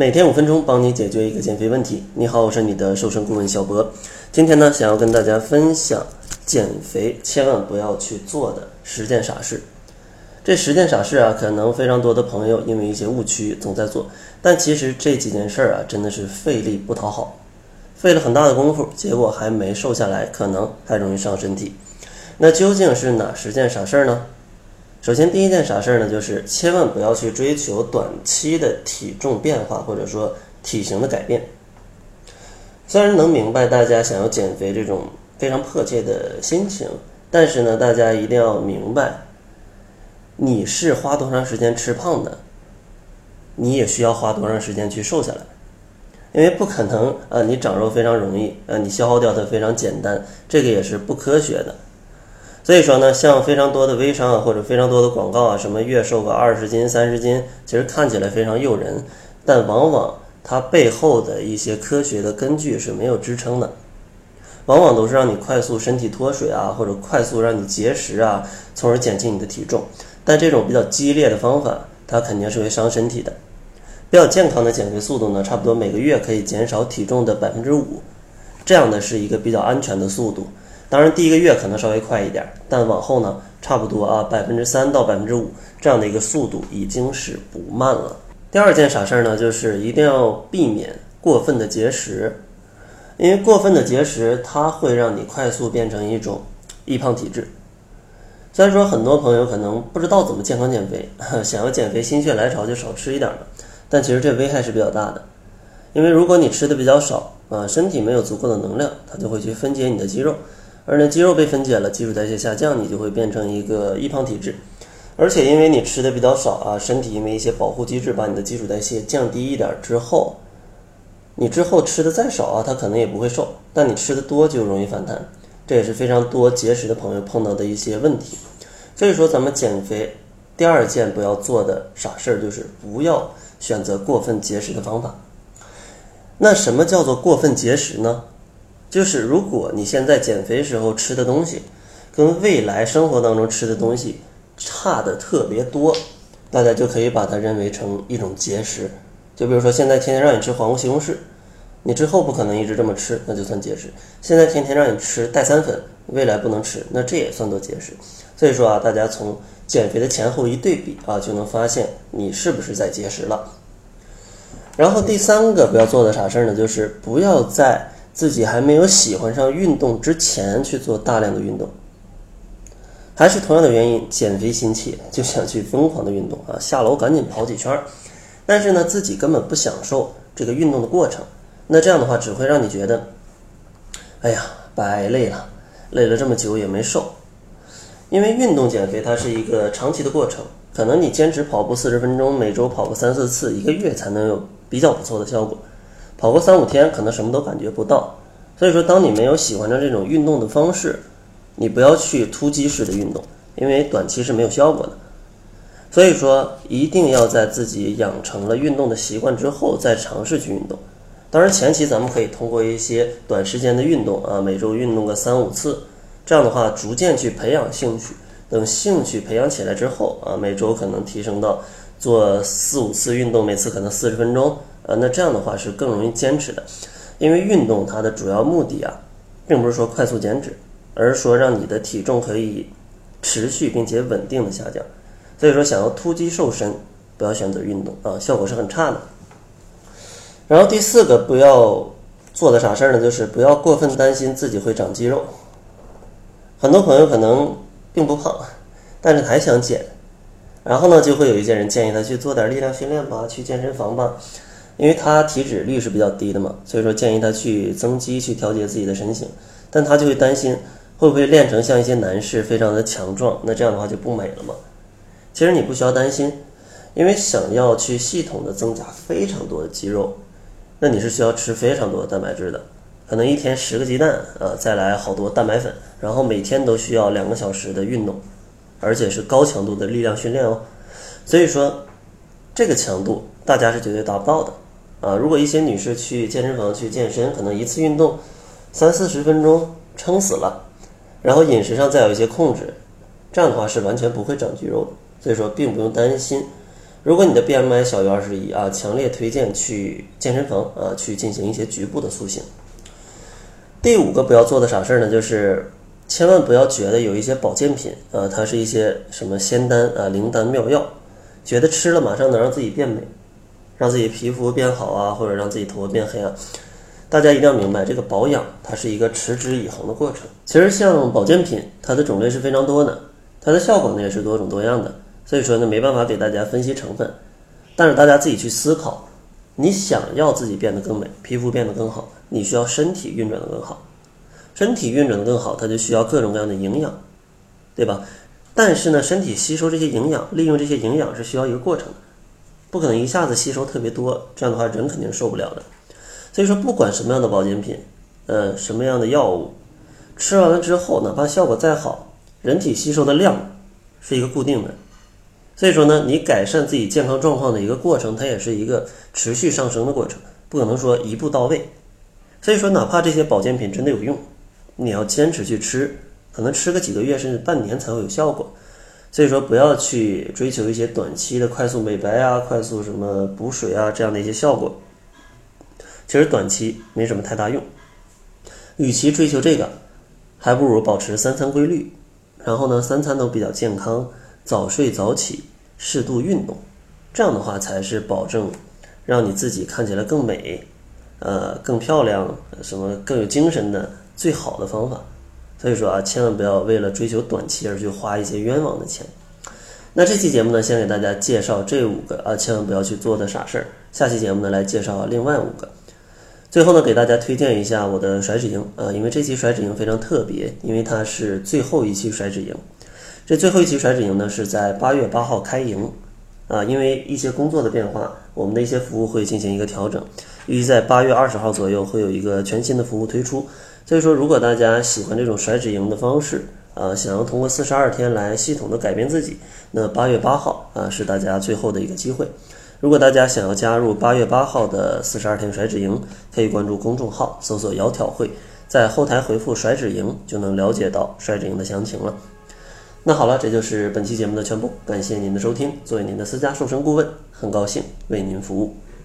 每天五分钟，帮你解决一个减肥问题。你好，我是你的瘦身顾问小博。今天呢，想要跟大家分享减肥千万不要去做的十件傻事。这十件傻事啊，可能非常多的朋友因为一些误区总在做，但其实这几件事儿啊，真的是费力不讨好，费了很大的功夫，结果还没瘦下来，可能还容易伤身体。那究竟是哪十件傻事儿呢？首先，第一件傻事儿呢，就是千万不要去追求短期的体重变化，或者说体型的改变。虽然能明白大家想要减肥这种非常迫切的心情，但是呢，大家一定要明白，你是花多长时间吃胖的，你也需要花多长时间去瘦下来，因为不可能啊，你长肉非常容易，啊，你消耗掉它非常简单，这个也是不科学的。所以说呢，像非常多的微商啊，或者非常多的广告啊，什么月瘦个二十斤、三十斤，其实看起来非常诱人，但往往它背后的一些科学的根据是没有支撑的，往往都是让你快速身体脱水啊，或者快速让你节食啊，从而减轻你的体重。但这种比较激烈的方法，它肯定是会伤身体的。比较健康的减肥速度呢，差不多每个月可以减少体重的百分之五，这样呢是一个比较安全的速度。当然，第一个月可能稍微快一点，但往后呢，差不多啊，百分之三到百分之五这样的一个速度已经是不慢了。第二件傻事儿呢，就是一定要避免过分的节食，因为过分的节食它会让你快速变成一种易胖体质。虽然说很多朋友可能不知道怎么健康减肥，想要减肥心血来潮就少吃一点嘛，但其实这危害是比较大的，因为如果你吃的比较少啊，身体没有足够的能量，它就会去分解你的肌肉。而呢，肌肉被分解了，基础代谢下降，你就会变成一个易胖体质。而且因为你吃的比较少啊，身体因为一些保护机制把你的基础代谢降低一点之后，你之后吃的再少啊，它可能也不会瘦。但你吃的多就容易反弹，这也是非常多节食的朋友碰到的一些问题。所以说，咱们减肥第二件不要做的傻事儿就是不要选择过分节食的方法。那什么叫做过分节食呢？就是如果你现在减肥时候吃的东西，跟未来生活当中吃的东西差的特别多，大家就可以把它认为成一种节食。就比如说现在天天让你吃黄瓜西红柿，你之后不可能一直这么吃，那就算节食。现在天天让你吃代餐粉，未来不能吃，那这也算作节食。所以说啊，大家从减肥的前后一对比啊，就能发现你是不是在节食了。然后第三个不要做的傻事儿呢，就是不要在。自己还没有喜欢上运动之前去做大量的运动，还是同样的原因，减肥心切就想去疯狂的运动啊，下楼赶紧跑几圈儿，但是呢，自己根本不享受这个运动的过程，那这样的话只会让你觉得，哎呀，白累了，累了这么久也没瘦，因为运动减肥它是一个长期的过程，可能你坚持跑步四十分钟，每周跑个三四次，一个月才能有比较不错的效果。跑个三五天，可能什么都感觉不到。所以说，当你没有喜欢上这种运动的方式，你不要去突击式的运动，因为短期是没有效果的。所以说，一定要在自己养成了运动的习惯之后，再尝试去运动。当然，前期咱们可以通过一些短时间的运动啊，每周运动个三五次，这样的话，逐渐去培养兴趣。等兴趣培养起来之后啊，每周可能提升到做四五次运动，每次可能四十分钟。呃，那这样的话是更容易坚持的，因为运动它的主要目的啊，并不是说快速减脂，而是说让你的体重可以持续并且稳定的下降。所以说，想要突击瘦身，不要选择运动啊，效果是很差的。然后第四个不要做的啥事儿呢？就是不要过分担心自己会长肌肉。很多朋友可能并不胖，但是还想减，然后呢，就会有一些人建议他去做点力量训练吧，去健身房吧。因为他体脂率是比较低的嘛，所以说建议他去增肌去调节自己的身形，但他就会担心会不会练成像一些男士非常的强壮，那这样的话就不美了嘛。其实你不需要担心，因为想要去系统的增加非常多的肌肉，那你是需要吃非常多的蛋白质的，可能一天十个鸡蛋啊，再来好多蛋白粉，然后每天都需要两个小时的运动，而且是高强度的力量训练哦。所以说这个强度大家是绝对达不到的。啊，如果一些女士去健身房去健身，可能一次运动三四十分钟撑死了，然后饮食上再有一些控制，这样的话是完全不会长肌肉的。所以说，并不用担心。如果你的 BMI 小于二十一啊，强烈推荐去健身房啊，去进行一些局部的塑形。第五个不要做的傻事儿呢，就是千万不要觉得有一些保健品啊，它是一些什么仙丹啊、灵丹妙药，觉得吃了马上能让自己变美，让自己皮肤变好啊，或者让自己头发变黑啊。大家一定要明白，这个保养它是一个持之以恒的过程。其实像保健品，它的种类是非常多的，它的效果呢也是多种多样的。所以说呢，没办法给大家分析成分，但是大家自己去思考，你想要自己变得更美，皮肤变得更好，你需要身体运转的更好，身体运转的更好，它就需要各种各样的营养，对吧？但是呢，身体吸收这些营养，利用这些营养是需要一个过程的，不可能一下子吸收特别多，这样的话人肯定受不了的。所以说，不管什么样的保健品，呃，什么样的药物，吃完了之后，哪怕效果再好，人体吸收的量是一个固定的。所以说呢，你改善自己健康状况的一个过程，它也是一个持续上升的过程，不可能说一步到位。所以说，哪怕这些保健品真的有用，你要坚持去吃，可能吃个几个月甚至半年才会有效果。所以说，不要去追求一些短期的快速美白啊、快速什么补水啊这样的一些效果，其实短期没什么太大用。与其追求这个，还不如保持三餐规律，然后呢，三餐都比较健康。早睡早起，适度运动，这样的话才是保证让你自己看起来更美，呃，更漂亮，什么更有精神的最好的方法。所以说啊，千万不要为了追求短期而去花一些冤枉的钱。那这期节目呢，先给大家介绍这五个啊，千万不要去做的傻事儿。下期节目呢，来介绍另外五个。最后呢，给大家推荐一下我的甩脂营啊，因为这期甩脂营非常特别，因为它是最后一期甩脂营。这最后一期甩脂营呢，是在八月八号开营，啊，因为一些工作的变化，我们的一些服务会进行一个调整，预计在八月二十号左右会有一个全新的服务推出。所以说，如果大家喜欢这种甩脂营的方式，啊，想要通过四十二天来系统的改变自己，那八月八号啊是大家最后的一个机会。如果大家想要加入八月八号的四十二天甩脂营，可以关注公众号，搜索“窈窕会”，在后台回复“甩脂营”就能了解到甩脂营的详情了。那好了，这就是本期节目的全部。感谢您的收听。作为您的私家瘦身顾问，很高兴为您服务。